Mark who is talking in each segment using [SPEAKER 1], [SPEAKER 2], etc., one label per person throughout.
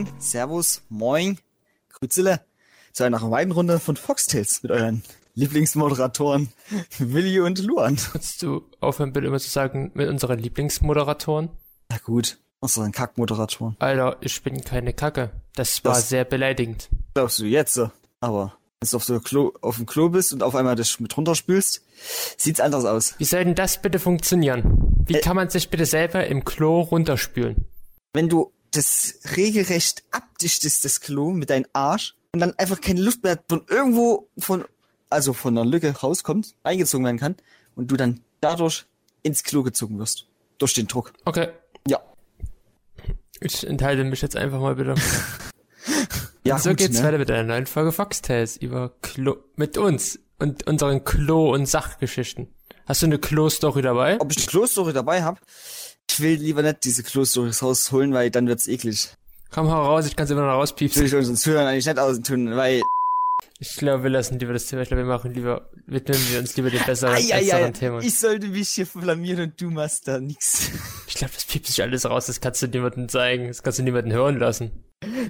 [SPEAKER 1] Moin, Servus, Moin, Grüßele zu einer weiteren Runde von Foxtails mit euren Lieblingsmoderatoren Willi und Luan.
[SPEAKER 2] Kannst du aufhören, bitte immer zu sagen, mit unseren Lieblingsmoderatoren?
[SPEAKER 1] Na gut, unseren Kackmoderatoren.
[SPEAKER 2] Alter, ich bin keine Kacke. Das war
[SPEAKER 1] Das-
[SPEAKER 2] sehr beleidigend.
[SPEAKER 1] Glaubst du jetzt, aber wenn du auf, so Klo, auf dem Klo bist und auf einmal das mit runterspülst, sieht's anders aus.
[SPEAKER 2] Wie soll denn das bitte funktionieren? Wie
[SPEAKER 1] Äh.
[SPEAKER 2] kann man sich bitte selber im Klo runterspülen?
[SPEAKER 1] Wenn du das regelrecht abdichtest, das Klo mit deinem Arsch und dann einfach keine Luft mehr von irgendwo von, also von einer Lücke rauskommt, eingezogen werden kann und du dann dadurch ins Klo gezogen wirst. Durch den Druck.
[SPEAKER 2] Okay,
[SPEAKER 1] Ja.
[SPEAKER 2] ich enthalte mich jetzt einfach mal bitte.
[SPEAKER 1] Ja,
[SPEAKER 2] so
[SPEAKER 1] gut,
[SPEAKER 2] geht's
[SPEAKER 1] ne?
[SPEAKER 2] weiter mit einer neuen Folge Foxtails über Klo mit uns und unseren Klo- und Sachgeschichten. Hast du eine Klo-Story dabei?
[SPEAKER 1] Ob ich die Klo-Story dabei habe? Ich will lieber nicht diese Klo-Stories rausholen, weil dann wird's eklig.
[SPEAKER 2] Komm heraus, ich kann sie immer noch
[SPEAKER 1] Das will
[SPEAKER 2] rauspiepsen.
[SPEAKER 1] ich unseren Zuhörern eigentlich nicht außen weil
[SPEAKER 2] Ich glaube, wir lassen lieber das Thema. Ich glaube, wir machen lieber, widmen wir uns lieber dem besseren,
[SPEAKER 1] Ai, ai,
[SPEAKER 2] besseren
[SPEAKER 1] ai,
[SPEAKER 2] Thema.
[SPEAKER 1] ich sollte mich hier blamieren und du machst da nix.
[SPEAKER 2] Ich glaube, das piept sich alles raus, das kannst du niemandem zeigen, das kannst du niemandem hören lassen.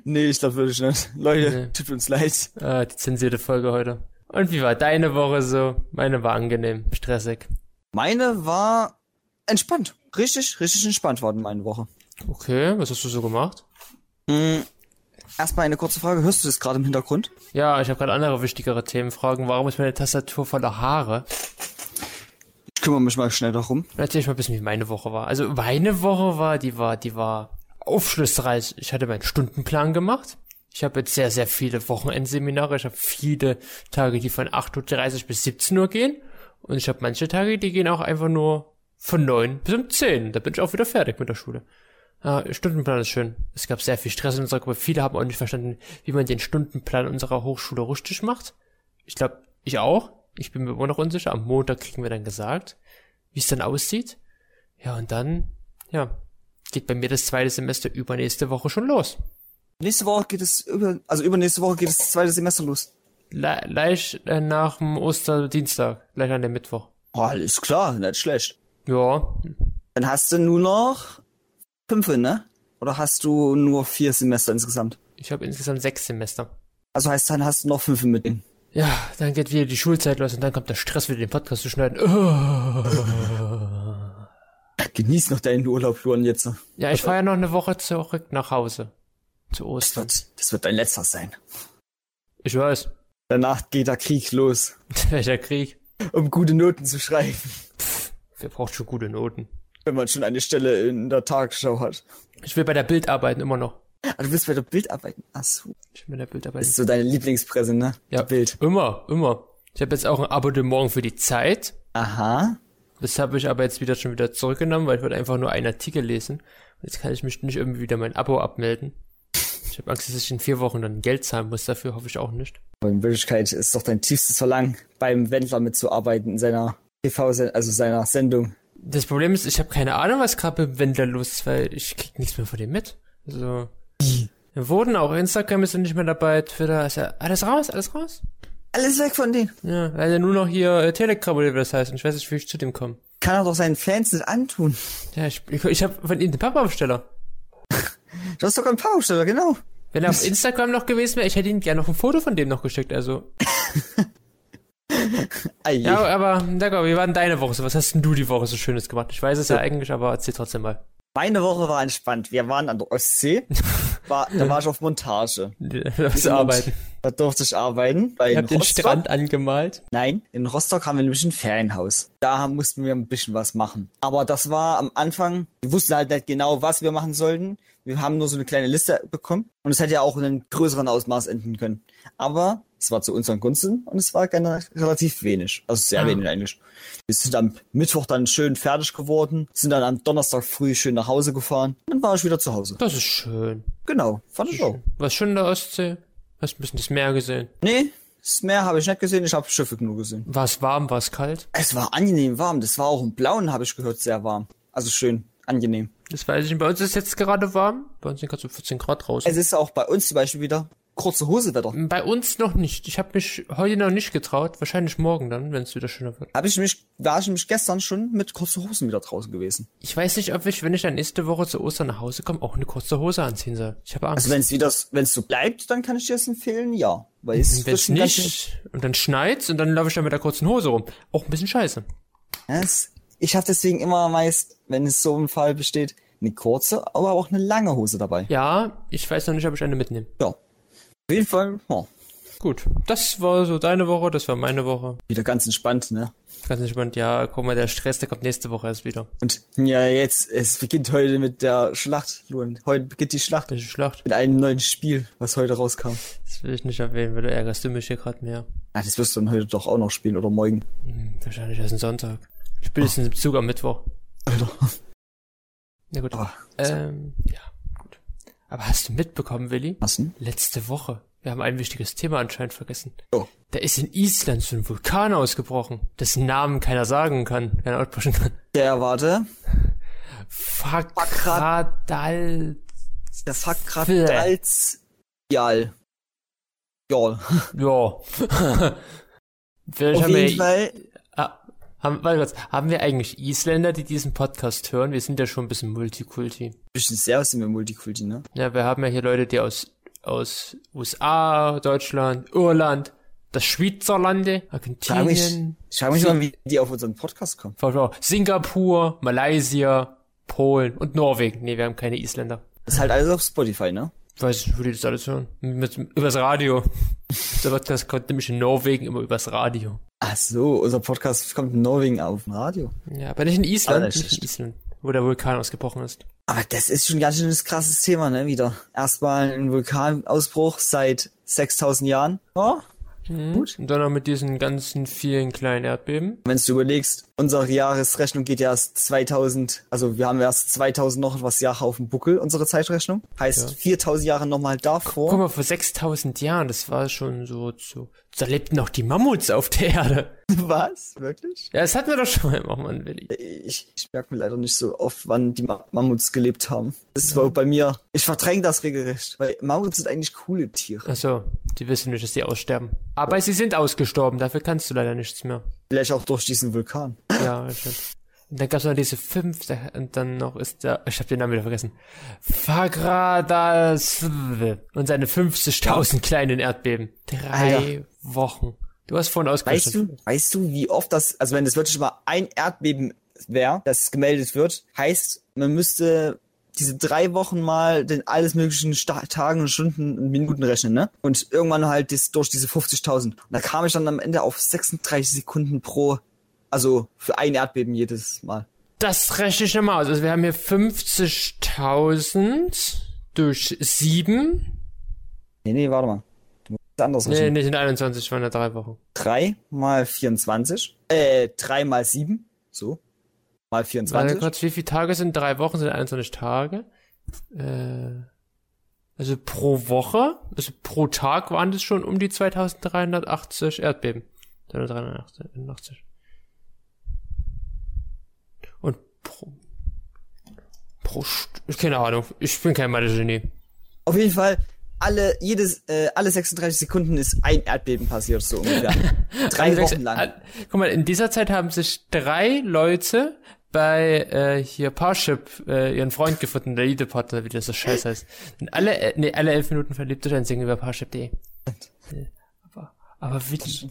[SPEAKER 1] Nee, ich glaube wirklich nicht. Leute,
[SPEAKER 2] Nee.
[SPEAKER 1] tut uns leid.
[SPEAKER 2] Ah, die zensierte Folge heute. Und wie war deine Woche so? Meine war angenehm, stressig.
[SPEAKER 1] Meine war entspannt. Richtig, richtig entspannt war meine Woche.
[SPEAKER 2] Okay, was hast du so gemacht?
[SPEAKER 1] Hm, erstmal eine kurze Frage. Hörst du das gerade im Hintergrund?
[SPEAKER 2] Ja, ich habe gerade andere wichtigere Themen. Fragen, warum ist meine Tastatur voller Haare?
[SPEAKER 1] Ich kümmere mich mal schnell darum.
[SPEAKER 2] Erzähl ich mal ein bisschen, wie meine Woche war. Also meine Woche war, die war, die war aufschlussreich. Ich hatte meinen Stundenplan gemacht. Ich habe jetzt sehr, sehr viele Wochenendseminare. Ich habe viele Tage, die von 8.30 Uhr bis 17 Uhr gehen. Und ich habe manche Tage, die gehen auch einfach nur von 9 bis um 10. Da bin ich auch wieder fertig mit der Schule. Ah, Stundenplan ist schön. Es gab sehr viel Stress in unserer Gruppe. Viele haben auch nicht verstanden, wie man den Stundenplan unserer Hochschule richtig macht. Ich glaube, ich auch. Ich bin mir immer noch unsicher. Am Montag kriegen wir dann gesagt, wie es dann aussieht. Ja, und dann, ja, geht bei mir das zweite Semester übernächste Woche schon los.
[SPEAKER 1] Nächste Woche geht es über, also übernächste Woche geht das zweite Semester los.
[SPEAKER 2] Le leicht äh, nach dem Osterdienstag, gleich an dem Mittwoch.
[SPEAKER 1] Oh, alles klar, nicht schlecht.
[SPEAKER 2] Ja,
[SPEAKER 1] Dann hast du nur noch fünf, ne? Oder hast du nur vier Semester insgesamt?
[SPEAKER 2] ich habe insgesamt sechs Semester.
[SPEAKER 1] Also heißt, dann hast du noch fünf mit denen.
[SPEAKER 2] Ja, dann geht wieder die Schulzeit los und dann kommt der Stress, wieder den Podcast zu schneiden.
[SPEAKER 1] Genieß noch deinen Urlaub, Luan, jetzt.
[SPEAKER 2] Ja, ich fahre ja noch eine Woche zurück nach Hause. Zu
[SPEAKER 1] Das
[SPEAKER 2] Ostern.
[SPEAKER 1] wird, das wird dein letzter sein.
[SPEAKER 2] Ich weiß.
[SPEAKER 1] Danach geht der Krieg los,
[SPEAKER 2] Welcher Krieg?
[SPEAKER 1] um gute Noten zu schreiben,
[SPEAKER 2] Wer braucht schon gute Noten?
[SPEAKER 1] wenn man schon eine Stelle in der Tagesschau hat.
[SPEAKER 2] Ich will bei der Bild arbeiten, immer noch.
[SPEAKER 1] Ah, du willst bei der Bild arbeiten? Ach so.
[SPEAKER 2] Ich will bei der Bild
[SPEAKER 1] Das
[SPEAKER 2] arbeiten.
[SPEAKER 1] ist so deine Lieblingspresse, ne?
[SPEAKER 2] Ja.
[SPEAKER 1] Die Bild.
[SPEAKER 2] Immer, immer. Ich habe jetzt auch ein Abonnement für die Zeit.
[SPEAKER 1] Aha.
[SPEAKER 2] Das habe ich aber jetzt wieder schon wieder zurückgenommen, weil ich wollte einfach nur einen Artikel lesen. Und jetzt kann ich mich nicht irgendwie wieder mein Abo abmelden. Ich habe Angst, dass ich in vier Wochen dann Geld zahlen muss. Dafür hoffe ich auch nicht.
[SPEAKER 1] Aber in Wirklichkeit ist doch dein tiefstes Verlangen, beim Wendler mitzuarbeiten in seiner TV, also seiner Sendung.
[SPEAKER 2] Das Problem ist, ich habe keine Ahnung, was gerade beim Wendler los ist, weil ich krieg nichts mehr von dem mit. Also. Wir wurden auch Instagram ist ja nicht mehr dabei, Twitter ist ja alles raus, alles raus.
[SPEAKER 1] Alles weg von denen.
[SPEAKER 2] Ja, weil ja nur noch hier äh, Telegram oder wie das heißt und ich weiß nicht, wie ich zu dem komme.
[SPEAKER 1] Kann er doch seinen Fans nicht antun.
[SPEAKER 2] Ja, ich, ich, ich habe von ihm den Papa-Aufsteller.
[SPEAKER 1] Du hast doch einen Powersteller, genau.
[SPEAKER 2] Wenn er auf Instagram noch gewesen wäre, ich hätte ihm gerne noch ein Foto von dem noch geschickt, also. Ja, aber, D'accord, wie war denn deine Woche so? Was hast denn du die Woche so Schönes gemacht? Ich weiß es ja eigentlich, aber erzähl trotzdem mal.
[SPEAKER 1] Meine Woche war entspannt. Wir waren an der Ostsee. War, da war ich auf Montage.
[SPEAKER 2] Was arbeiten.
[SPEAKER 1] Da durfte ich arbeiten. Bei
[SPEAKER 2] Ihr habt den. Strand angemalt.
[SPEAKER 1] Nein, in Rostock haben wir nämlich ein Ferienhaus. Da mussten wir ein bisschen was machen. Aber das war am Anfang, wir wussten halt nicht genau, was wir machen sollten. Wir haben nur so eine kleine Liste bekommen. Und es hätte ja auch in einem größeren Ausmaß enden können. Aber es war zu unseren Gunsten und es war relativ wenig. Also sehr
[SPEAKER 2] Ah.
[SPEAKER 1] wenig eigentlich. Wir sind am Mittwoch dann schön fertig geworden, sind dann am Donnerstag früh schön nach Hause gefahren. Dann war ich wieder zu Hause.
[SPEAKER 2] Das ist schön.
[SPEAKER 1] Genau, fand ich auch.
[SPEAKER 2] Was schön in der Ostsee? Hast ein bisschen das Meer gesehen?
[SPEAKER 1] Nee, das Meer habe ich nicht gesehen, ich habe Schiffe genug gesehen.
[SPEAKER 2] War es warm, war es kalt?
[SPEAKER 1] Es war angenehm warm. Das war auch im Blauen, habe ich gehört, sehr warm. Also schön, angenehm.
[SPEAKER 2] Das weiß ich nicht. Bei uns ist jetzt gerade warm. Bei uns sind gerade so 14 Grad draußen.
[SPEAKER 1] Es ist auch bei uns zum Beispiel wieder kurze Hosewetter.
[SPEAKER 2] Bei uns noch nicht. Ich habe mich heute noch nicht getraut. Wahrscheinlich morgen dann, wenn es wieder schöner wird.
[SPEAKER 1] Habe ich mich, war ich nämlich gestern schon mit kurzen Hosen wieder draußen gewesen.
[SPEAKER 2] Ich weiß nicht, ob ich, wenn ich dann nächste Woche zu Ostern nach Hause komme, auch eine kurze Hose anziehen soll. Ich habe Angst.
[SPEAKER 1] Also wenn es wieder, wenn es so bleibt, dann kann ich dir das empfehlen, ja. Weil es
[SPEAKER 2] wenn
[SPEAKER 1] wird
[SPEAKER 2] es
[SPEAKER 1] schon ganz schön-
[SPEAKER 2] nicht und dann schneit's und dann laufe ich dann mit der kurzen Hose rum. Auch ein bisschen scheiße.
[SPEAKER 1] Ja, es, ich habe deswegen immer meist, wenn es so ein Fall besteht, eine kurze, aber auch eine lange Hose dabei.
[SPEAKER 2] Ja, ich weiß noch nicht, ob ich eine mitnehme.
[SPEAKER 1] Ja. Auf jeden Fall, ja,
[SPEAKER 2] Gut, das war so deine Woche, das war meine Woche.
[SPEAKER 1] wieder ganz entspannt, ne?
[SPEAKER 2] Ganz entspannt, ja, guck mal, der Stress, der kommt nächste Woche erst wieder.
[SPEAKER 1] Und ja, jetzt, es beginnt heute mit der Schlacht, Luan. Heute beginnt die Schlacht
[SPEAKER 2] Welche Schlacht?
[SPEAKER 1] mit einem neuen Spiel, was heute rauskam.
[SPEAKER 2] Das will ich nicht erwähnen, weil du ärgerst du mich hier gerade mehr.
[SPEAKER 1] Ah, das wirst du dann heute doch auch noch spielen oder morgen.
[SPEAKER 2] Hm, wahrscheinlich erst ein Sonntag. Spätestens im Zug am Mittwoch.
[SPEAKER 1] Alter.
[SPEAKER 2] Na gut.
[SPEAKER 1] Aber,
[SPEAKER 2] Ähm, ja. Aber hast du mitbekommen, Willi?
[SPEAKER 1] was denn?
[SPEAKER 2] Letzte Woche. Wir haben ein wichtiges Thema anscheinend vergessen.
[SPEAKER 1] Oh.
[SPEAKER 2] Da ist in Island so ein Vulkan ausgebrochen, dessen Namen keiner sagen kann, keiner aussprechen kann.
[SPEAKER 1] Der, warte.
[SPEAKER 2] Fakradal.
[SPEAKER 1] Der Fakradals. Jal. Jal.
[SPEAKER 2] Ja. Vielleicht
[SPEAKER 1] Auf
[SPEAKER 2] haben
[SPEAKER 1] jeden
[SPEAKER 2] wir,
[SPEAKER 1] Fall.
[SPEAKER 2] Haben, warte kurz, haben wir eigentlich Isländer, die diesen Podcast hören? Wir sind ja schon ein bisschen Multikulti.
[SPEAKER 1] Bisschen sehr aus dem Multikulti, ne?
[SPEAKER 2] Ja, wir haben ja hier Leute, die aus, aus USA, Deutschland, Irland, das Schweizerlande,
[SPEAKER 1] mich,
[SPEAKER 2] Argentinien,
[SPEAKER 1] ich frage mich mal, wie die auf unseren Podcast kommen.
[SPEAKER 2] Singapur, Malaysia, Polen und Norwegen. Nee, wir haben keine Isländer.
[SPEAKER 1] Das ist halt alles auf Spotify, ne?
[SPEAKER 2] Ich weiß nicht, wo die das alles hören. Mit, übers Radio. Der Podcast kommt nämlich in Norwegen immer übers Radio.
[SPEAKER 1] Ach so, unser Podcast kommt in Norwegen auf dem Radio.
[SPEAKER 2] Ja, aber nicht in Island, nicht in
[SPEAKER 1] ist-
[SPEAKER 2] Island, wo der Vulkan ausgebrochen ist.
[SPEAKER 1] Aber das ist schon ganz schön ein krasses Thema, ne? Wieder. Erstmal ein Vulkanausbruch seit 6000 Jahren. Ja,
[SPEAKER 2] Gut. Und dann noch mit diesen ganzen vielen kleinen Erdbeben.
[SPEAKER 1] Wenn du überlegst, unsere Jahresrechnung geht ja erst 2000, also wir haben erst 2000 noch was Jahre auf dem Buckel, unsere Zeitrechnung. Heißt
[SPEAKER 2] Ja.
[SPEAKER 1] 4000 Jahre nochmal davor.
[SPEAKER 2] Guck mal, vor 6000 Jahren, das war schon so, so, da lebten noch die Mammuts auf der Erde.
[SPEAKER 1] Was? Wirklich?
[SPEAKER 2] Ja, das hatten wir doch schon mal, oh Mann, Willi.
[SPEAKER 1] Ich, ich merke mir leider nicht so oft, wann die Ma Mammuts gelebt haben. Das war bei mir, ich verdränge das regelrecht, weil Mammuts sind eigentlich coole Tiere.
[SPEAKER 2] Ach so, die wissen nicht, dass die aussterben. Aber sie sind ausgestorben, dafür kannst du leider nichts mehr.
[SPEAKER 1] Vielleicht auch durch diesen Vulkan.
[SPEAKER 2] Ja, stimmt. Und dann gab's noch diese fünf, und dann noch ist der, ich habe den Namen wieder vergessen. Fagradas und seine 50.000 kleinen Erdbeben. Drei
[SPEAKER 1] Alter.
[SPEAKER 2] Wochen. Du hast vorhin
[SPEAKER 1] Weißt
[SPEAKER 2] ausgerechnet.
[SPEAKER 1] du, weißt du, wie oft das, also wenn das wirklich mal ein Erdbeben wäre, das gemeldet wird, heißt, man müsste diese drei Wochen mal den alles möglichen Sta Tagen und Stunden und Minuten rechnen, ne? Und irgendwann halt das, durch diese 50.000. Und da kam ich dann am Ende auf 36 Sekunden pro, also für ein Erdbeben jedes Mal.
[SPEAKER 2] Das rechne ich nochmal aus. Also wir haben hier 50.000 durch 7.
[SPEAKER 1] Nee, nee, warte mal. Du musst es anders
[SPEAKER 2] Nee,
[SPEAKER 1] rechnen.
[SPEAKER 2] nicht in 21, waren ja drei Wochen.
[SPEAKER 1] Drei mal 24, äh, drei mal sieben, so. Mal
[SPEAKER 2] Warte
[SPEAKER 1] 24.
[SPEAKER 2] kurz, wie viele Tage sind drei Wochen? Sind 21 Tage? Äh, also pro Woche, also pro Tag waren das schon um die 2380 Erdbeben. 380. Und pro, pro, keine Ahnung, ich bin kein Mathe-Genie.
[SPEAKER 1] Auf jeden Fall, alle, jedes, äh, alle 36 Sekunden ist ein Erdbeben passiert, so ungefähr. Drei Wochen lang.
[SPEAKER 2] all- Guck mal, in dieser Zeit haben sich drei Leute bei äh, hier Parship äh, ihren Freund gefunden, der Liederpartner, wie das so scheiße heißt. Und alle, äh, nee, alle elf Minuten verliebt sich ein Singen über Parship.de. Aber, aber Willi,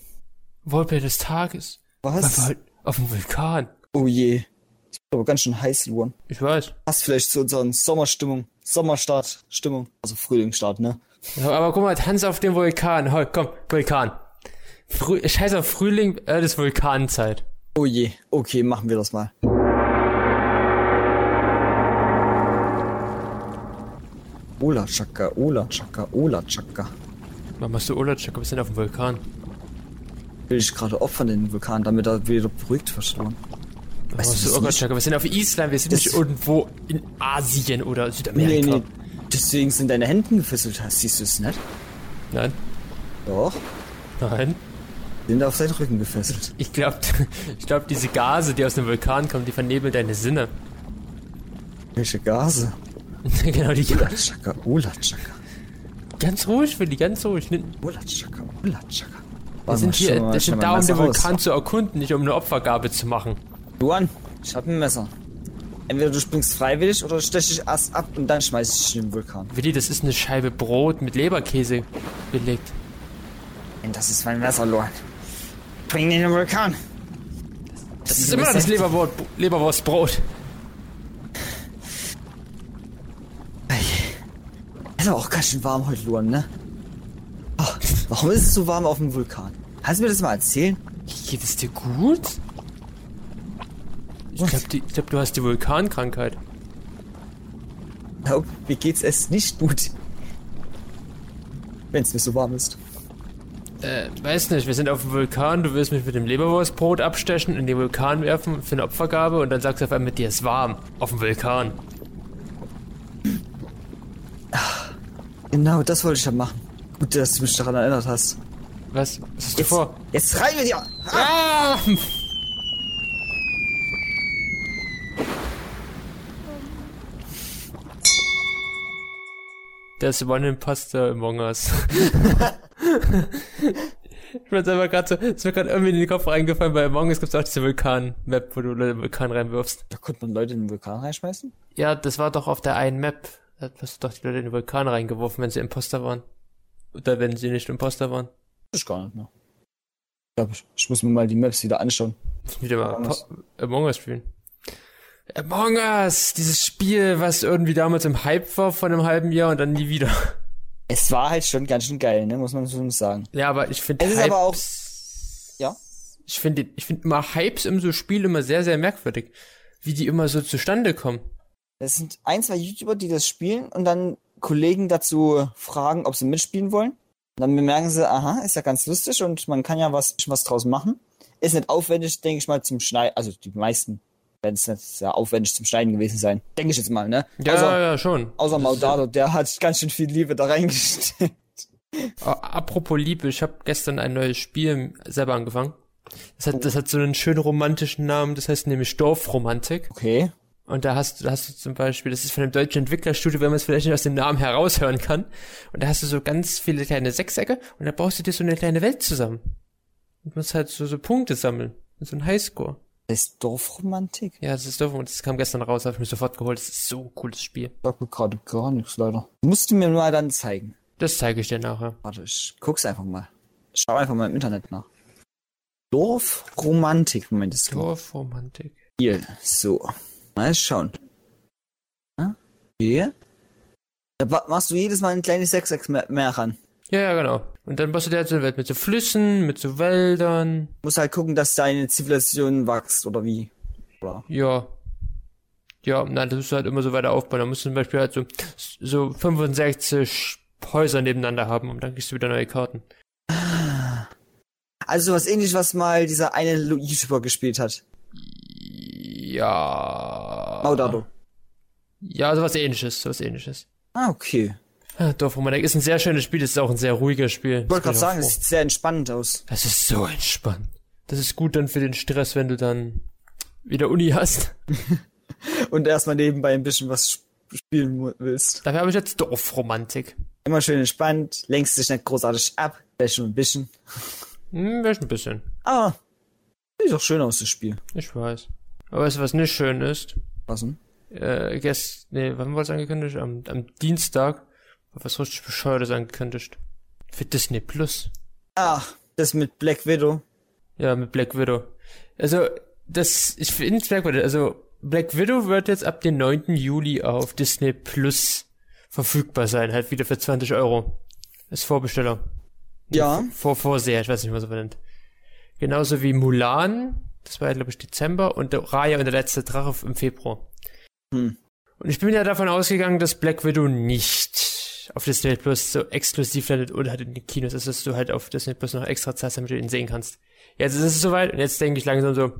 [SPEAKER 2] Roleplay des Tages.
[SPEAKER 1] Was?
[SPEAKER 2] war halt auf dem Vulkan.
[SPEAKER 1] Oh je. Ich bin aber ganz schön heiß, Luan.
[SPEAKER 2] Ich weiß.
[SPEAKER 1] Passt vielleicht zu unseren Sommerstimmung, Sommerstart-Stimmung. Also Frühlingsstart, ne?
[SPEAKER 2] Ja, aber guck mal, Tanz auf dem Vulkan. Heu, komm, Vulkan. Früh, scheiß auf Frühling, äh, das Vulkanzeit.
[SPEAKER 1] Oh je. Okay, machen wir das mal. Ola Chaka, Ola Chaka, Ola Chaka.
[SPEAKER 2] Warum machst du Urlaubscheck? Wir sind auf dem Vulkan.
[SPEAKER 1] Will ich gerade opfern den Vulkan, damit er wieder beruhigt verschlossen. Weißt du
[SPEAKER 2] machst du
[SPEAKER 1] das
[SPEAKER 2] Urlaubscheck? Wir sind auf Island, wir sind nicht irgendwo in Asien oder
[SPEAKER 1] Nee,
[SPEAKER 2] Südamerika.
[SPEAKER 1] nee. Deswegen sind deine Hände gefesselt. Hast Siehst du es nicht?
[SPEAKER 2] Nein,
[SPEAKER 1] Doch.
[SPEAKER 2] nein.
[SPEAKER 1] Sind auf seinen Rücken gefesselt.
[SPEAKER 2] Ich glaube, ich glaub, diese Gase, die aus dem Vulkan kommen, die vernebeln deine Sinne.
[SPEAKER 1] Welche Gase?
[SPEAKER 2] genau, die
[SPEAKER 1] Ola Chaka, Ola Chaka.
[SPEAKER 2] Ganz ruhig, Willi, ganz ruhig. Wir
[SPEAKER 1] Ulatschaka, Ulatschaka.
[SPEAKER 2] sind hier, wir sind da, um den Vulkan zu erkunden, nicht um eine Opfergabe zu machen.
[SPEAKER 1] Luan, ich hab ein Messer. Entweder du springst freiwillig oder stech dich erst ab und dann schmeiß ich dich in den Vulkan.
[SPEAKER 2] Willi, das ist eine Scheibe Brot mit Leberkäse belegt.
[SPEAKER 1] Und das ist mein Messer, Luan. Bring ihn in den Vulkan.
[SPEAKER 2] Das ist immer das Leberwurst, Leberwurstbrot.
[SPEAKER 1] Es ist aber auch ganz schön warm heute, Luan, ne? Oh, warum ist es so warm auf dem Vulkan? Kannst du mir das mal erzählen?
[SPEAKER 2] Geht es dir gut? Ich glaube, glaub, du hast die Vulkankrankheit.
[SPEAKER 1] Oh, mir geht's es nicht gut. Wenn es mir so warm ist.
[SPEAKER 2] Äh, weiß nicht, wir sind auf dem Vulkan, du willst mich mit dem Leberwurstbrot abstechen, in den Vulkan werfen für eine Opfergabe und dann sagst du auf einmal, dir ist warm. Auf dem Vulkan.
[SPEAKER 1] Genau, das wollte ich ja machen. Gut, dass du mich daran erinnert hast.
[SPEAKER 2] Was? Was hast du
[SPEAKER 1] Jetzt,
[SPEAKER 2] vor?
[SPEAKER 1] jetzt rein mit dir!
[SPEAKER 2] Ah! Das One Imposter Among Us. ich bin einfach gerade so, ist mir gerade irgendwie in den Kopf reingefallen, bei Among Us gibt es auch diese Vulkan-Map, wo du Leute in den Vulkan reinwirfst.
[SPEAKER 1] Da konnte man Leute in den Vulkan reinschmeißen?
[SPEAKER 2] Ja, das war doch auf der einen Map. Da hast du doch die Leute in den Vulkan reingeworfen, wenn sie Imposter waren. Oder wenn sie nicht Imposter waren.
[SPEAKER 1] Das ist gar nicht mehr. Ich glaube, ich, muss mir mal die Maps wieder anschauen.
[SPEAKER 2] Wieder mal
[SPEAKER 1] Among Us
[SPEAKER 2] spielen. Among Us, dieses Spiel, was irgendwie damals im Hype war von einem halben Jahr und dann nie wieder.
[SPEAKER 1] Es war halt schon ganz schön geil, ne? Muss man so sagen.
[SPEAKER 2] Ja, aber ich finde
[SPEAKER 1] Es ist aber auch- Ja?
[SPEAKER 2] Ich finde ich finde immer Hypes im so Spiel immer sehr sehr merkwürdig, wie die immer so zustande kommen.
[SPEAKER 1] Es sind ein, zwei YouTuber, die das spielen und dann Kollegen dazu fragen, ob sie mitspielen wollen. Und dann bemerken sie, aha, ist ja ganz lustig und man kann ja was, was draus machen. Ist nicht aufwendig, denke ich mal, zum Schneiden. Also die meisten werden es nicht sehr aufwendig zum Schneiden gewesen sein. Denke ich jetzt mal, ne?
[SPEAKER 2] Ja,
[SPEAKER 1] außer,
[SPEAKER 2] ja, schon.
[SPEAKER 1] außer Maudado, der hat ganz schön viel Liebe da reingesteckt.
[SPEAKER 2] Apropos Liebe, ich habe gestern ein neues Spiel selber angefangen. Das hat, das hat so einen schönen romantischen Namen, das heißt nämlich Dorfromantik.
[SPEAKER 1] Okay.
[SPEAKER 2] Und da hast du, da hast du zum Beispiel, das ist von einem deutschen Entwicklerstudio, wenn man es vielleicht nicht aus dem Namen heraushören kann. Und da hast du so ganz viele kleine Sechsecke und da baust du dir so eine kleine Welt zusammen. Und musst halt so, so Punkte sammeln. So ein Highscore.
[SPEAKER 1] Das ist Dorfromantik?
[SPEAKER 2] Ja, das ist und das kam gestern raus, habe ich mir sofort geholt. Das ist so ein cooles Spiel.
[SPEAKER 1] Sagt mir gerade gar nichts, leider. Musst du mir mal dann zeigen.
[SPEAKER 2] Das zeige ich dir nachher.
[SPEAKER 1] Warte, ich guck's einfach mal. Ich schau einfach mal im Internet nach. Dorfromantik, Moment, das
[SPEAKER 2] Dorfromantik.
[SPEAKER 1] Spiel. So. Mal schauen. Ja? Hier. Da machst du jedes Mal ein kleines Sechseck mehr, mehr ran.
[SPEAKER 2] Ja, ja, genau. Und dann baust du dir halt so eine Welt mit so Flüssen, mit so Wäldern.
[SPEAKER 1] Musst halt gucken, dass deine Zivilisation wächst, oder wie? Oder?
[SPEAKER 2] Ja. Ja, nein, das musst du halt immer so weiter aufbauen. Da musst du zum Beispiel halt so, so 65 Häuser nebeneinander haben und dann kriegst du wieder neue Karten.
[SPEAKER 1] Also was ähnliches, was mal dieser eine YouTuber gespielt hat.
[SPEAKER 2] Ja.
[SPEAKER 1] Maudado.
[SPEAKER 2] Ja, sowas ähnliches, sowas ähnliches.
[SPEAKER 1] Ah, okay.
[SPEAKER 2] Ah, Dorfromantik ist ein sehr schönes Spiel, das ist auch ein sehr ruhiges Spiel.
[SPEAKER 1] Ich wollte gerade sagen, das sieht sehr entspannend aus.
[SPEAKER 2] Das ist so entspannt. Das ist gut dann für den Stress, wenn du dann wieder Uni hast.
[SPEAKER 1] Und erstmal nebenbei ein bisschen was sp- spielen willst.
[SPEAKER 2] Dafür habe ich jetzt Dorfromantik.
[SPEAKER 1] Immer schön entspannt, lenkst dich nicht großartig ab, vielleicht schon ein bisschen.
[SPEAKER 2] Hm, wäre schon ein bisschen.
[SPEAKER 1] Aber sieht doch schön aus, das Spiel.
[SPEAKER 2] Ich weiß. Aber weißt du, was nicht schön ist?
[SPEAKER 1] Was denn?
[SPEAKER 2] Äh, gest, nee, wann war es angekündigt? Am, am Dienstag was richtig Bescheuertes angekündigt. Für Disney Plus.
[SPEAKER 1] Ach, das mit Black Widow.
[SPEAKER 2] Ja, mit Black Widow. Also, das, ich finde Black Widow, also, Black Widow wird jetzt ab dem 9. Juli auf Disney Plus verfügbar sein, halt wieder für 20 Euro. Ist Vorbesteller.
[SPEAKER 1] Ja.
[SPEAKER 2] Vor, Vorseher, ich weiß nicht, was man nennt. Genauso wie Mulan, das war ja, glaube ich, Dezember, und Raya und der letzte Drache im Februar.
[SPEAKER 1] Hm.
[SPEAKER 2] Und ich bin ja davon ausgegangen, dass Black Widow nicht auf Disney Plus so exklusiv landet oder halt in den Kinos ist, dass du halt auf Disney Plus noch extra zahlst, damit du ihn sehen kannst. Jetzt ist es soweit und jetzt denke ich langsam so,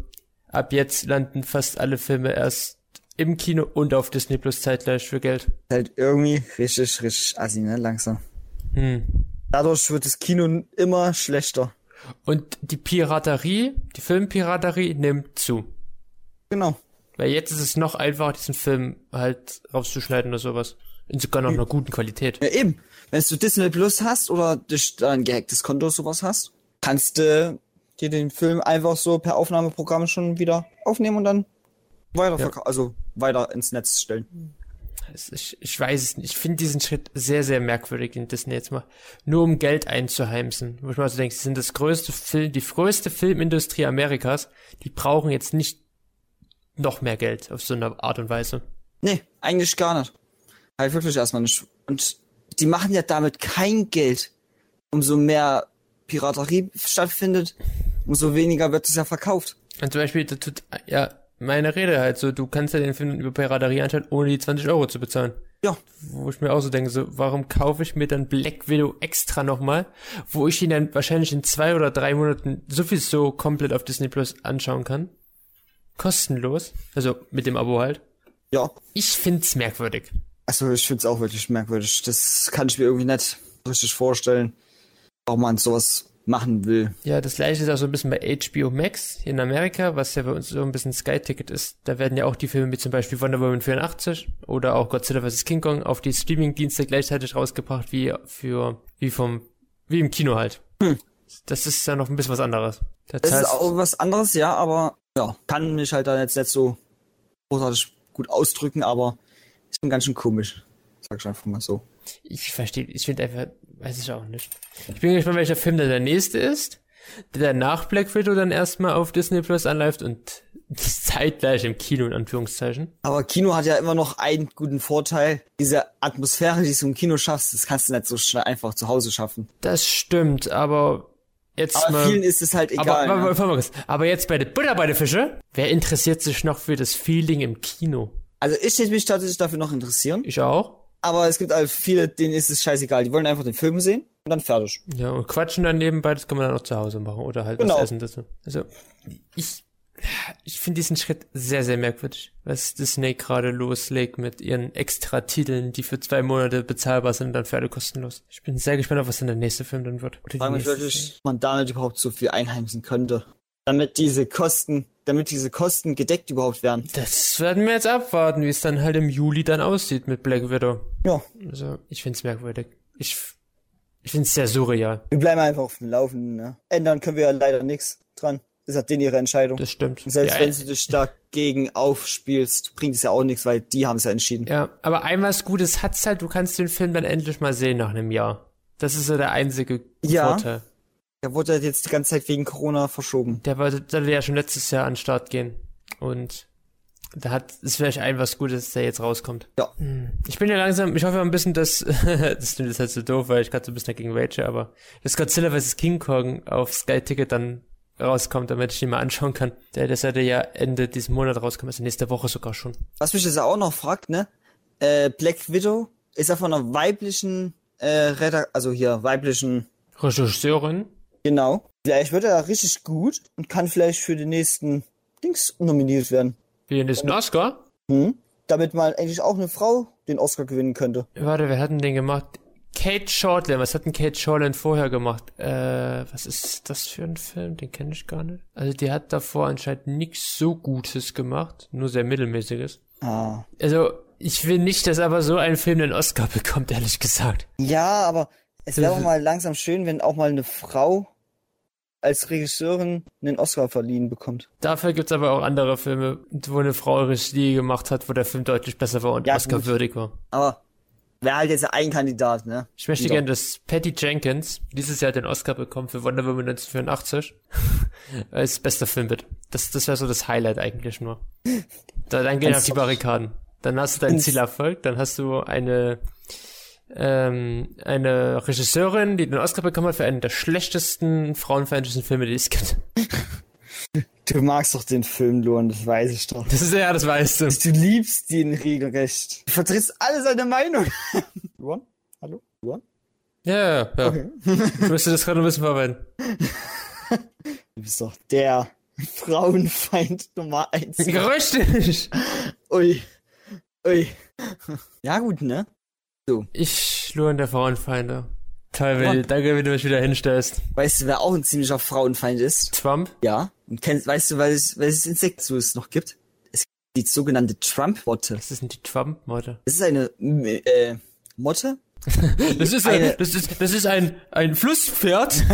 [SPEAKER 2] ab jetzt landen fast alle Filme erst im Kino und auf Disney Plus zeitgleich für Geld.
[SPEAKER 1] Halt irgendwie richtig, richtig assi, ne? Langsam.
[SPEAKER 2] Hm.
[SPEAKER 1] Dadurch wird das Kino immer schlechter.
[SPEAKER 2] Und die Piraterie, die Filmpiraterie nimmt zu.
[SPEAKER 1] Genau.
[SPEAKER 2] Weil jetzt ist es noch einfacher, diesen Film halt rauszuschneiden oder sowas. In sogar noch einer guten Qualität.
[SPEAKER 1] Ja, eben. Wenn du Disney Plus hast oder ein gehacktes Konto sowas hast, kannst du dir den Film einfach so per Aufnahmeprogramm schon wieder aufnehmen und dann weiter,
[SPEAKER 2] Ja.
[SPEAKER 1] also weiter ins Netz stellen.
[SPEAKER 2] Ich, ich weiß es nicht. Ich finde diesen Schritt sehr, sehr merkwürdig, den Disney jetzt macht. Nur um Geld einzuheimsen. Wo ich mir also denke, sie sind das größte Film, die größte Filmindustrie Amerikas. Die brauchen jetzt nicht noch mehr Geld auf so eine Art und Weise.
[SPEAKER 1] Nee, eigentlich gar nicht. Halt wirklich erstmal nicht. Und die machen ja damit kein Geld. Umso mehr Piraterie stattfindet, umso weniger wird es ja verkauft.
[SPEAKER 2] Und zum Beispiel, das tut, ja, meine Rede halt so, du kannst ja den Film über Piraterie anschauen, ohne die 20 Euro zu bezahlen.
[SPEAKER 1] Ja,
[SPEAKER 2] Wo ich mir auch so denke, so, warum kaufe ich mir dann Black Widow extra nochmal, wo ich ihn dann wahrscheinlich in zwei oder drei Monaten sowieso komplett auf Disney Plus anschauen kann? Kostenlos. Also mit dem Abo halt.
[SPEAKER 1] ja.
[SPEAKER 2] Ich find's merkwürdig.
[SPEAKER 1] Also ich find's auch wirklich merkwürdig. Das kann ich mir irgendwie nicht richtig vorstellen, warum man sowas machen will.
[SPEAKER 2] Ja, das gleiche ist auch so ein bisschen bei HBO Max hier in Amerika, was ja bei uns so ein bisschen Sky-Ticket ist. Da werden ja auch die Filme wie zum Beispiel Wonder Woman 84 oder auch Godzilla vs. King Kong auf die Streaming-Dienste gleichzeitig rausgebracht wie für, wie vom, wie im Kino halt. Das ist ja noch ein bisschen was anderes. Da
[SPEAKER 1] Das ist
[SPEAKER 2] zahlst-
[SPEAKER 1] auch was anderes, ja, aber ja, kann mich halt da jetzt nicht so großartig gut ausdrücken, aber ist schon ganz schön komisch. Sag ich einfach mal so.
[SPEAKER 2] Ich verstehe, ich finde einfach, weiß ich auch nicht. Ich bin gespannt, welcher Film dann der nächste ist, der nach Black Widow dann erstmal auf Disney Plus anläuft und zeitgleich im Kino in Anführungszeichen.
[SPEAKER 1] Aber Kino hat ja immer noch einen guten Vorteil. Diese Atmosphäre, die du im Kino schaffst, das kannst du nicht so schnell einfach zu Hause schaffen.
[SPEAKER 2] Das stimmt, aber jetzt
[SPEAKER 1] Aber
[SPEAKER 2] mal.
[SPEAKER 1] vielen ist es halt egal.
[SPEAKER 2] aber,
[SPEAKER 1] ne?
[SPEAKER 2] aber, aber, aber jetzt bei der Butter bei der Fische, wer interessiert sich noch für das Feeling im Kino?
[SPEAKER 1] Also ich hätte mich tatsächlich dafür noch interessieren.
[SPEAKER 2] Ich auch.
[SPEAKER 1] Aber es gibt halt viele, denen ist es scheißegal. Die wollen einfach den Film sehen und dann fertig.
[SPEAKER 2] Ja, und quatschen dann nebenbei, das kann man dann auch zu Hause machen oder halt
[SPEAKER 1] Genau.
[SPEAKER 2] was essen. Das, also, ich, ich finde diesen Schritt sehr, sehr merkwürdig, was Disney gerade loslegt mit ihren extra Titeln, die für zwei Monate bezahlbar sind und dann für alle kostenlos. Ich bin sehr gespannt, auf was dann der nächste Film dann wird. Oder die
[SPEAKER 1] Frage mich wirklich, ob man damit überhaupt so viel einheimsen könnte. Damit diese Kosten, damit diese Kosten gedeckt überhaupt werden.
[SPEAKER 2] Das werden wir jetzt abwarten, wie es dann halt im Juli dann aussieht mit Black Widow.
[SPEAKER 1] Ja,
[SPEAKER 2] Also, ich find's merkwürdig. Ich, ich find's sehr surreal.
[SPEAKER 1] wir bleiben einfach auf dem Laufenden. Ne? Ändern können wir ja leider nichts dran. Das ist halt denen ihre Entscheidung.
[SPEAKER 2] Das stimmt.
[SPEAKER 1] Und selbst
[SPEAKER 2] ja,
[SPEAKER 1] wenn du dich dagegen aufspielst, bringt es ja auch nichts, weil die haben es ja entschieden.
[SPEAKER 2] ja, aber ein was Gutes hat's halt, du kannst den Film dann endlich mal sehen nach einem Jahr. Das ist so der einzige
[SPEAKER 1] Ja.
[SPEAKER 2] Vorteil.
[SPEAKER 1] Der wurde halt jetzt die ganze Zeit wegen Corona verschoben.
[SPEAKER 2] Der wollte, sollte ja schon letztes Jahr an den Start gehen. Und da hat, ist vielleicht ein was Gutes, dass der jetzt rauskommt.
[SPEAKER 1] Ja.
[SPEAKER 2] Hm. Ich bin ja langsam, ich hoffe ein bisschen, dass, das klingt jetzt halt so doof, weil ich gerade so ein bisschen dagegen rage, aber dass Godzilla vs. King Kong auf Sky Ticket dann rauskommt, damit ich ihn mal anschauen kann. Der, der sollte ja Ende diesen Monat rauskommen, also nächste Woche sogar schon.
[SPEAKER 1] Was mich jetzt auch noch fragt, ne? Äh, Black Widow ist ja von einer weiblichen, äh, Redak also hier, weiblichen,
[SPEAKER 2] Regisseurin?
[SPEAKER 1] Genau. Vielleicht wird er ja richtig gut und kann vielleicht für den nächsten Dings nominiert werden.
[SPEAKER 2] Wie den nächsten Oscar?
[SPEAKER 1] Hm? Damit mal eigentlich auch eine Frau den Oscar gewinnen könnte.
[SPEAKER 2] Warte, wer hat denn den gemacht? Kate Shortland, was hat denn Kate Shortland vorher gemacht? Äh, was ist das für ein Film? Den kenne ich gar nicht. Also die hat davor anscheinend nichts so Gutes gemacht, nur sehr mittelmäßiges.
[SPEAKER 1] Ah.
[SPEAKER 2] Also ich will nicht, dass aber so ein Film den Oscar bekommt, ehrlich gesagt.
[SPEAKER 1] Ja, aber es wäre auch mal langsam schön, wenn auch mal eine Frau als Regisseurin einen Oscar verliehen bekommt.
[SPEAKER 2] Dafür gibt's aber auch andere Filme, wo eine Frau Regie gemacht hat, wo der Film deutlich besser war und
[SPEAKER 1] Ja,
[SPEAKER 2] Oscar
[SPEAKER 1] gut.
[SPEAKER 2] würdig war.
[SPEAKER 1] Aber wäre halt jetzt ein Kandidat, ne?
[SPEAKER 2] Ich möchte gerne, dass Patty Jenkins dieses Jahr den Oscar bekommt für Wonder Woman 1984 als bester Film wird. Das, das wäre so das Highlight eigentlich nur. Da, dann gehen auf die Barrikaden. Dann hast du dein Ziel erfolgt, dann hast du eine ähm, eine Regisseurin, die den Oscar bekommen hat für einen der schlechtesten frauenfeindlichen Filme, die es gibt.
[SPEAKER 1] Du magst doch den Film, Luan, das weiß ich doch.
[SPEAKER 2] Das ist ja, das weißt du.
[SPEAKER 1] Du liebst den regelrecht. Du vertrittst alle seine Meinung. Luan? Hallo? Luan?
[SPEAKER 2] Ja, ja, ja.
[SPEAKER 1] Okay.
[SPEAKER 2] Ich müsste das gerade ein bisschen verwenden.
[SPEAKER 1] Du bist doch der Frauenfeind Nummer eins.
[SPEAKER 2] Gerüchtig!
[SPEAKER 1] Ui. Ui. Ja, gut, ne?
[SPEAKER 2] Ich, Luan der Frauenfeinde. Toll. Willi. Danke, wie du mich wieder hinstellst.
[SPEAKER 1] Weißt du, wer auch ein ziemlicher Frauenfeind ist?
[SPEAKER 2] Trump?
[SPEAKER 1] Ja. Und kennst, weißt du, welches, welches Insekt so es noch gibt? Es gibt die sogenannte Trump-Motte.
[SPEAKER 2] Was ist denn die Trump-Motte?
[SPEAKER 1] Das ist eine, äh, Motte.
[SPEAKER 2] Das ist,
[SPEAKER 1] Eine-
[SPEAKER 2] ein, das ist, das ist ein, ein Flusspferd.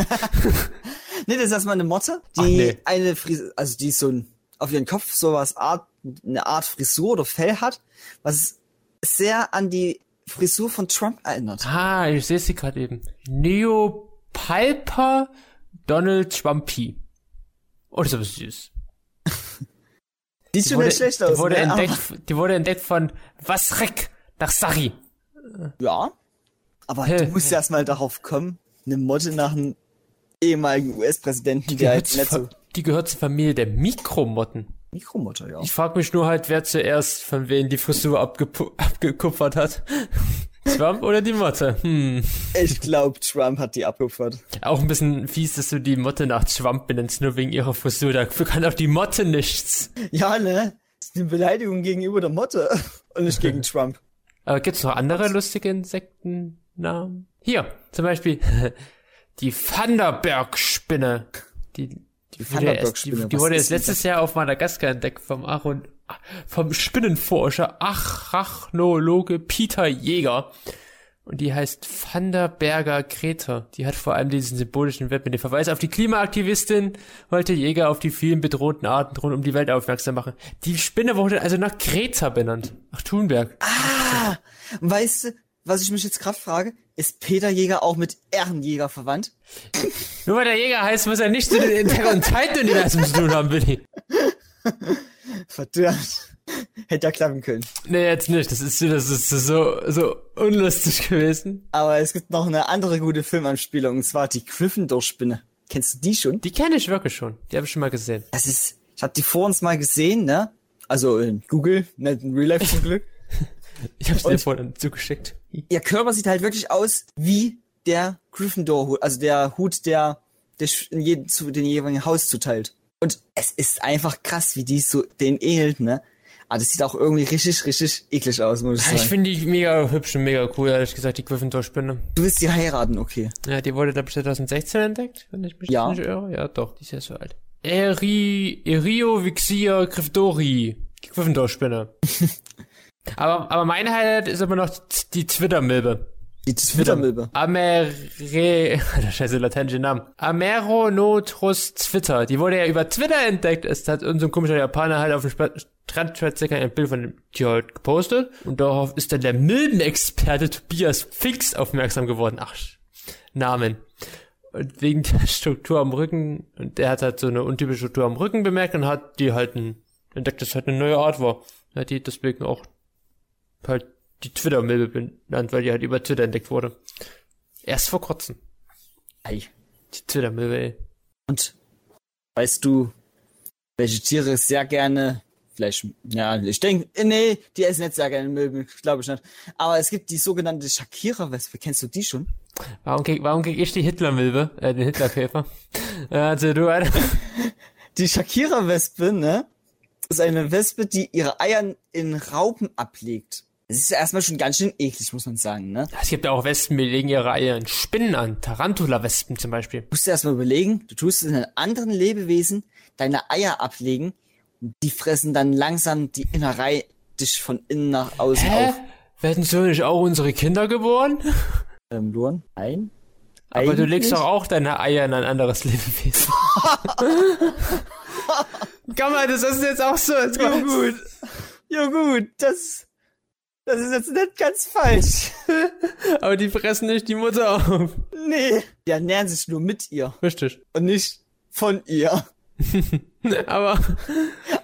[SPEAKER 1] Nee, das ist erstmal eine Motte, die
[SPEAKER 2] Ach, nee.
[SPEAKER 1] eine Frisur, also die so ein, auf ihren Kopf sowas Art, eine Art Frisur oder Fell hat, was sehr an die Frisur von Trump erinnert.
[SPEAKER 2] Ah, ich sehe sie gerade eben. Neo Piper Donald Schwampi. Oh, das ist aber süß.
[SPEAKER 1] Sieht schon nicht schlecht
[SPEAKER 2] die
[SPEAKER 1] aus.
[SPEAKER 2] wurde,
[SPEAKER 1] ne?
[SPEAKER 2] entdeckt, die wurde entdeckt von Wasrek nach Sari.
[SPEAKER 1] Ja. Aber du musst ja erstmal darauf kommen, eine Motte nach einem ehemaligen US-Präsidenten,
[SPEAKER 2] Die
[SPEAKER 1] der
[SPEAKER 2] gehört,
[SPEAKER 1] halt nicht so
[SPEAKER 2] die gehört zur Familie der Mikromotten.
[SPEAKER 1] Mikromotte, ja.
[SPEAKER 2] Ich frage mich nur halt, wer zuerst von wem die Frisur abgekupfert hat. Swamp oder die Motte? Hm.
[SPEAKER 1] Ich glaube, Trump hat die abgepfert.
[SPEAKER 2] Auch ein bisschen fies, dass du die Motte nach Schwamp benennst, nur wegen ihrer Frisur. Dafür kann auch die Motte nichts.
[SPEAKER 1] Ja, ne? Das ist eine Beleidigung gegenüber der Motte und nicht gegen Trump.
[SPEAKER 2] Aber gibt's noch andere lustige Insektennamen? Hier, zum Beispiel die Vanderberg-Spinne. Die, die, wurde erst- die, die wurde
[SPEAKER 1] denn
[SPEAKER 2] letztes Jahr auf Madagaskar entdeckt vom Aaron, vom Spinnenforscher Arachnologe Peter Jäger. Und die heißt Vanderberger Greta. Die hat vor allem diesen symbolischen Wert mit dem Verweis auf die Klimaaktivistin, wollte Jäger auf die vielen bedrohten Arten rund um die Welt aufmerksam machen. Die Spinne wurde also nach Greta benannt. Nach Thunberg.
[SPEAKER 1] Ah, weißt du, was ich mich jetzt gerade frage? Ist Peter Jäger auch mit Ehrenjäger verwandt?
[SPEAKER 2] Nur weil der Jäger heißt, muss er nichts mit dem Attack on Titan Universum zu tun haben, Billy.
[SPEAKER 1] Verdammt. Hätte ja klappen können.
[SPEAKER 2] Nee, jetzt nicht. Das ist, das ist so, so unlustig gewesen.
[SPEAKER 1] Aber es gibt noch eine andere gute Filmanspielung, und zwar die Gryffindor-Spinne. Kennst du die schon?
[SPEAKER 2] Die kenne ich wirklich schon. Die habe ich schon mal gesehen.
[SPEAKER 1] Das ist, ich habe die vor uns mal gesehen, ne? Also in Google, nicht in Real Life zum Glück.
[SPEAKER 2] Ich habe dir
[SPEAKER 1] Und-
[SPEAKER 2] vorhin zugeschickt.
[SPEAKER 1] Ihr Körper sieht halt wirklich aus wie der Gryffindor-Hut, also der Hut, der, der in jedem, zu den jeweiligen Haus zuteilt. Und es ist einfach krass, wie die so den ähnelt, ne? Aber das sieht auch irgendwie richtig, richtig eklig aus, muss ich
[SPEAKER 2] Ich
[SPEAKER 1] sagen.
[SPEAKER 2] finde die mega hübsch und mega cool, ehrlich gesagt, die Gryffindor-Spinne.
[SPEAKER 1] Du willst die heiraten, okay.
[SPEAKER 2] Ja, die wurde, glaube ich, 2016 entdeckt, wenn ich mich
[SPEAKER 1] Ja.
[SPEAKER 2] nicht irre. Ja, doch, die ist ja so alt. Eri, Eriovixia Gryffindori. Die Gryffindor-Spinne. aber, aber mein Highlight ist immer noch die Twitter-Milbe.
[SPEAKER 1] Die Twittermilbe.
[SPEAKER 2] Amere, scheiße lateinische Namen. Ameronotrus Twitter. Die wurde ja über Twitter entdeckt. Es hat unser komischer Japaner halt auf dem Spa- Strandspaziergang ein Bild von dem Tier halt gepostet. Und darauf ist dann der Milbenexperte Tobias Fix aufmerksam geworden. Ach, Namen. Und wegen der Struktur am Rücken, und der hat halt so eine untypische Struktur am Rücken bemerkt und hat die halt ein, entdeckt, dass es halt eine neue Art war. Hat die deswegen auch halt die Twitter-Milbe benannt, weil die halt über Twitter entdeckt wurde. Erst vor kurzem.
[SPEAKER 1] Ei.
[SPEAKER 2] Die Twitter-Milbe, ey.
[SPEAKER 1] Und weißt du, welche Tiere sehr gerne, vielleicht, ja, ich denke, nee, die essen nicht sehr gerne Milben, glaube ich nicht. Aber es gibt die sogenannte Shakira-Wespe. Kennst du die schon?
[SPEAKER 2] Warum krieg, warum krieg ich die Hitler-Milbe, äh, den Hitlerkäfer? Ja, also du, Alter.
[SPEAKER 1] Die Shakira-Wespe, ne? Ist eine Wespe, die ihre Eier in Raupen ablegt. Das ist ja erstmal schon ganz schön eklig, muss man sagen, ne?
[SPEAKER 2] Es gibt ja auch Wespen, die legen ihre Eier in Spinnen an. Tarantula-Wespen zum Beispiel.
[SPEAKER 1] Du musst dir erstmal überlegen, du tust es in einem anderen Lebewesen deine Eier ablegen und die fressen dann langsam die Innerei dich von innen nach außen
[SPEAKER 2] Hä?
[SPEAKER 1] auf.
[SPEAKER 2] Werden so nicht auch unsere Kinder geboren?
[SPEAKER 1] Ähm, Luan? Ein?
[SPEAKER 2] Aber du
[SPEAKER 1] Eigentlich?
[SPEAKER 2] legst doch auch deine Eier in ein anderes Lebewesen. Komm mal, das ist jetzt auch so. Jetzt
[SPEAKER 1] gut. Ja gut, das, das ist jetzt nicht ganz falsch.
[SPEAKER 2] Aber die fressen nicht die Mutter auf.
[SPEAKER 1] Nee. Die ernähren sich nur mit ihr
[SPEAKER 2] Richtig.
[SPEAKER 1] und nicht von ihr.
[SPEAKER 2] Aber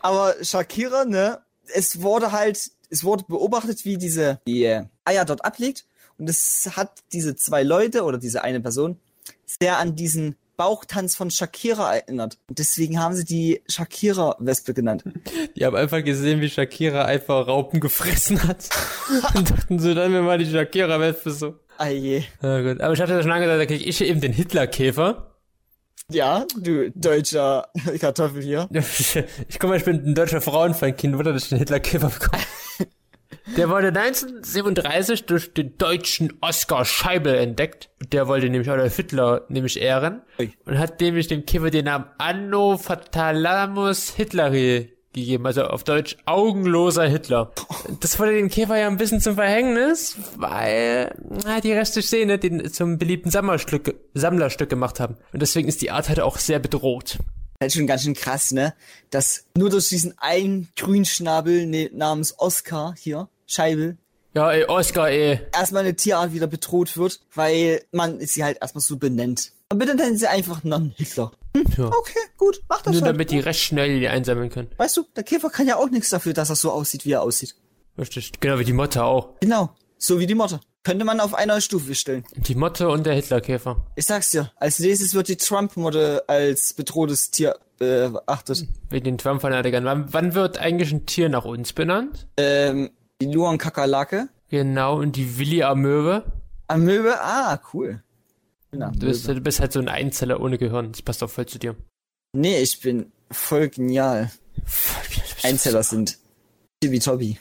[SPEAKER 1] Aber Shakira, ne, es wurde halt, es wurde beobachtet, wie diese die äh, Eier dort ablegt. Und es hat diese zwei Leute oder diese eine Person sehr an diesen Bauchtanz von Shakira erinnert. Und deswegen haben sie die Shakira-Wespe genannt.
[SPEAKER 2] die haben einfach gesehen, wie Shakira einfach Raupen gefressen hat. Und dachten so, dann wir mal die Shakira-Wespe so.
[SPEAKER 1] Ah je.
[SPEAKER 2] Na gut. Aber ich hatte ja schon angesagt, da krieg ich eben den Hitlerkäfer.
[SPEAKER 1] Ja, du deutscher Kartoffel hier.
[SPEAKER 2] Ich mal, ich bin ein deutscher Frauenfeind, Kind, dass ich den Hitlerkäfer bekomme. Der wurde 1937 durch den deutschen Oskar Scheibel entdeckt. Der wollte nämlich Adolf Hitler nämlich ehren. Und hat nämlich dem Käfer den Namen Anophthalmus hitleri gegeben. Also auf Deutsch augenloser Hitler. Das wurde dem Käfer ja ein bisschen zum Verhängnis, weil na, die Reste Szene den zum beliebten Sammlerstück, Sammlerstück gemacht haben. Und deswegen ist die Art halt auch sehr bedroht.
[SPEAKER 1] Das ist schon ganz schön krass, ne? Dass nur durch diesen einen Grünschnabel ne, namens Oscar hier, Scheibel,
[SPEAKER 2] Ja, ey, Oscar, ey.
[SPEAKER 1] erstmal eine Tierart wieder bedroht wird, weil man sie halt erstmal so benennt. Und bitte nennen sie einfach non Hitler. Hm,
[SPEAKER 2] Ja.
[SPEAKER 1] Okay, gut, mach das
[SPEAKER 2] Nur
[SPEAKER 1] halt.
[SPEAKER 2] damit die recht schnell die einsammeln können.
[SPEAKER 1] Weißt du, der Käfer kann ja auch nichts dafür, dass er so aussieht, wie er aussieht.
[SPEAKER 2] Richtig. Genau wie die Motte auch.
[SPEAKER 1] Genau, so wie die Motte. Könnte man auf einer Stufe stellen.
[SPEAKER 2] Die Motte und der Hitlerkäfer.
[SPEAKER 1] Ich sag's dir, als nächstes wird die Trump-Motte als bedrohtes Tier äh, beachtet.
[SPEAKER 2] Wegen den Trump-Fanatikern. Wann, wann wird eigentlich ein Tier nach uns benannt?
[SPEAKER 1] Ähm, die Luan Kakerlake.
[SPEAKER 2] Genau, und die Willi-Amöwe.
[SPEAKER 1] Amöbe, ah, cool. Na,
[SPEAKER 2] Du bist, du bist halt so ein Einzeller ohne Gehirn. Das passt auch voll zu dir.
[SPEAKER 1] Nee, ich bin voll genial. Einzeller sind Tibi-Tobi.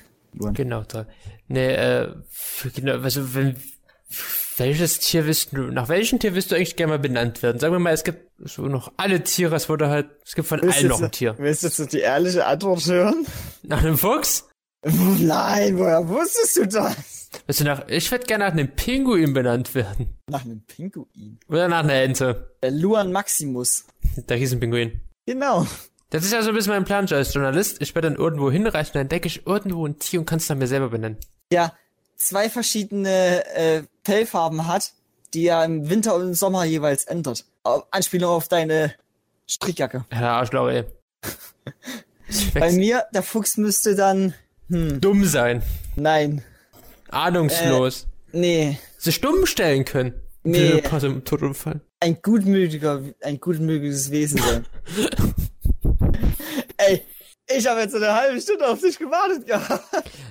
[SPEAKER 2] Genau, toll. Nee, äh, genau, also wenn, welches Tier willst du, nach welchem Tier willst du eigentlich gerne mal benannt werden? Sagen wir mal, es gibt so noch alle Tiere, es wurde halt, es gibt von allen noch ein Tier.
[SPEAKER 1] Willst du jetzt die ehrliche Antwort hören?
[SPEAKER 2] Nach einem Fuchs?
[SPEAKER 1] Nein, woher wusstest du das?
[SPEAKER 2] Willst du nach, ich würde gerne nach einem Pinguin benannt werden.
[SPEAKER 1] Nach einem Pinguin.
[SPEAKER 2] Oder nach einer Ente.
[SPEAKER 1] Der Luan Maximus.
[SPEAKER 2] Da hieß ein Pinguin.
[SPEAKER 1] Genau.
[SPEAKER 2] Das ist ja so ein bisschen mein Plan als Journalist. Ich werde dann irgendwo hinreichen, dann entdecke ich irgendwo ein Tier und kann es dann mir selber benennen.
[SPEAKER 1] Der zwei verschiedene äh, Fellfarben hat, die er im Winter und im Sommer jeweils ändert. Anspielung auf deine Strickjacke.
[SPEAKER 2] Herr Arschloch, ey. Ich
[SPEAKER 1] Bei mir, der Fuchs müsste dann, hm,
[SPEAKER 2] dumm sein.
[SPEAKER 1] nein,
[SPEAKER 2] Ahnungslos.
[SPEAKER 1] nee,
[SPEAKER 2] Sich dumm stellen können.
[SPEAKER 1] Nee.
[SPEAKER 2] Im Todunfall.
[SPEAKER 1] ein gutmütiger, ein gutmütiges Wesen sein. Ey, ich habe jetzt eine halbe Stunde auf dich gewartet gehabt.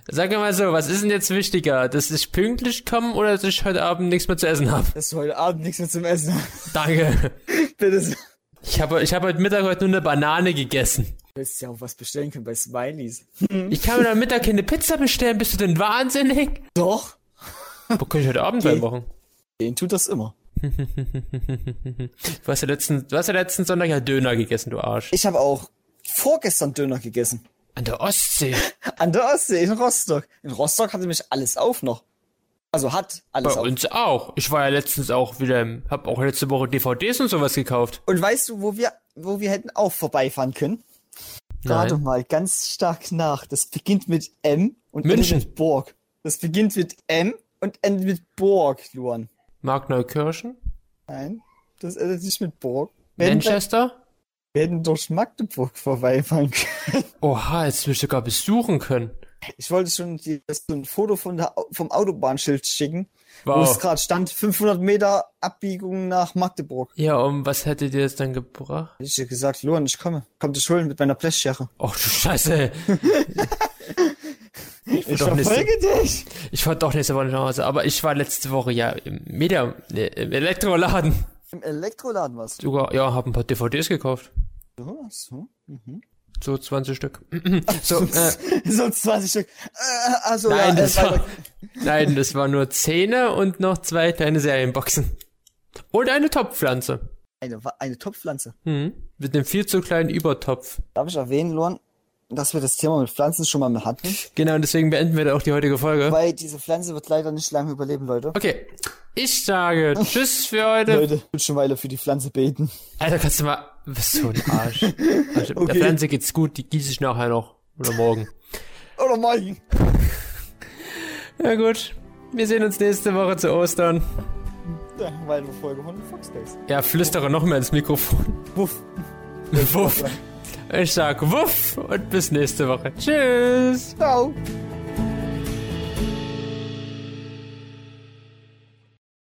[SPEAKER 2] Sag mir mal so, was ist denn jetzt wichtiger? Dass ich pünktlich komme oder dass ich heute Abend nichts mehr zu essen habe?
[SPEAKER 1] Dass du heute Abend nichts mehr zum Essen hast.
[SPEAKER 2] Danke.
[SPEAKER 1] Bitte.
[SPEAKER 2] Ich habe ich hab heute Mittag heute nur eine Banane gegessen.
[SPEAKER 1] Hättest ja auch was bestellen können bei Smileys.
[SPEAKER 2] Ich kann mir am Mittag keine Pizza bestellen. Bist du denn wahnsinnig?
[SPEAKER 1] Doch.
[SPEAKER 2] Wo kann ich heute Abend
[SPEAKER 1] Okay.
[SPEAKER 2] machen?
[SPEAKER 1] Den tut das immer.
[SPEAKER 2] Du hast ja letzten, du hast ja letzten Sonntag ja Döner gegessen, du Arsch.
[SPEAKER 1] Ich habe auch vorgestern Döner gegessen.
[SPEAKER 2] An der Ostsee.
[SPEAKER 1] An der Ostsee in Rostock. In Rostock hatte mich alles auf noch. Also hat alles
[SPEAKER 2] Bei
[SPEAKER 1] auf.
[SPEAKER 2] uns auch. Ich war ja letztens auch wieder, im- hab auch letzte Woche DVDs und sowas gekauft.
[SPEAKER 1] Und weißt du, wo wir, wo wir hätten auch vorbeifahren können? Rate mal ganz stark nach. Das beginnt mit M und
[SPEAKER 2] München.
[SPEAKER 1] endet mit Burg. Das beginnt mit M und endet mit Burg, Luan.
[SPEAKER 2] Markneukirchen?
[SPEAKER 1] Nein, das endet nicht mit Burg. Wir hätten,
[SPEAKER 2] Manchester?
[SPEAKER 1] wir hätten durch Magdeburg vorbeifahren können.
[SPEAKER 2] Oha, jetzt will ich sogar besuchen können.
[SPEAKER 1] Ich wollte schon dir das so ein Foto von der, vom Autobahnschild schicken, wo
[SPEAKER 2] Wow.
[SPEAKER 1] es gerade stand, 500 Meter Abbiegung nach Magdeburg.
[SPEAKER 2] Ja, um was hätte dir das dann gebracht?
[SPEAKER 1] Hätte ich dir gesagt, Luan, ich komme. Komm dich holen mit meiner Blechschere.
[SPEAKER 2] Och du Scheiße. ich,
[SPEAKER 1] Ich
[SPEAKER 2] doch nächste,
[SPEAKER 1] verfolge dich.
[SPEAKER 2] ich fahr doch nächste Woche nach Hause, aber ich war letzte Woche ja im Media, ne, im Elektroladen.
[SPEAKER 1] Im Elektroladen warst du.
[SPEAKER 2] Sogar, ja, hab ein paar DVDs gekauft.
[SPEAKER 1] So, so. Mhm.
[SPEAKER 2] So 20 Stück. so, äh,
[SPEAKER 1] so 20 Stück. Äh, also,
[SPEAKER 2] nein,
[SPEAKER 1] ja,
[SPEAKER 2] das
[SPEAKER 1] äh,
[SPEAKER 2] war, nein, das war nur Zähne und noch zwei kleine Serienboxen. Und eine Topfpflanze.
[SPEAKER 1] eine, eine Topfpflanze.
[SPEAKER 2] Mhm. Mit einem viel zu kleinen Übertopf.
[SPEAKER 1] Darf ich erwähnen, Luan, dass wir das Thema mit Pflanzen schon mal hatten?
[SPEAKER 2] Genau, und deswegen beenden wir da auch die heutige Folge.
[SPEAKER 1] Weil diese Pflanze wird leider nicht lange überleben, Leute.
[SPEAKER 2] Okay, ich sage Tschüss für heute.
[SPEAKER 1] Leute, ich will schon weiter für die Pflanze beten.
[SPEAKER 2] Alter, kannst du mal. Bist so ein Arsch. Also, Der
[SPEAKER 1] Okay.
[SPEAKER 2] Pflanze geht's gut, die gieße ich nachher noch. Oder morgen.
[SPEAKER 1] Oder morgen.
[SPEAKER 2] Ja, gut. Wir sehen uns nächste Woche zu Ostern.
[SPEAKER 1] Ja, weitere Folge von Foxbase.
[SPEAKER 2] Ja, flüstere noch mehr ins Mikrofon.
[SPEAKER 1] Wuff.
[SPEAKER 2] Wuff. Ich sag Wuff und bis nächste Woche. Tschüss.
[SPEAKER 1] Ciao.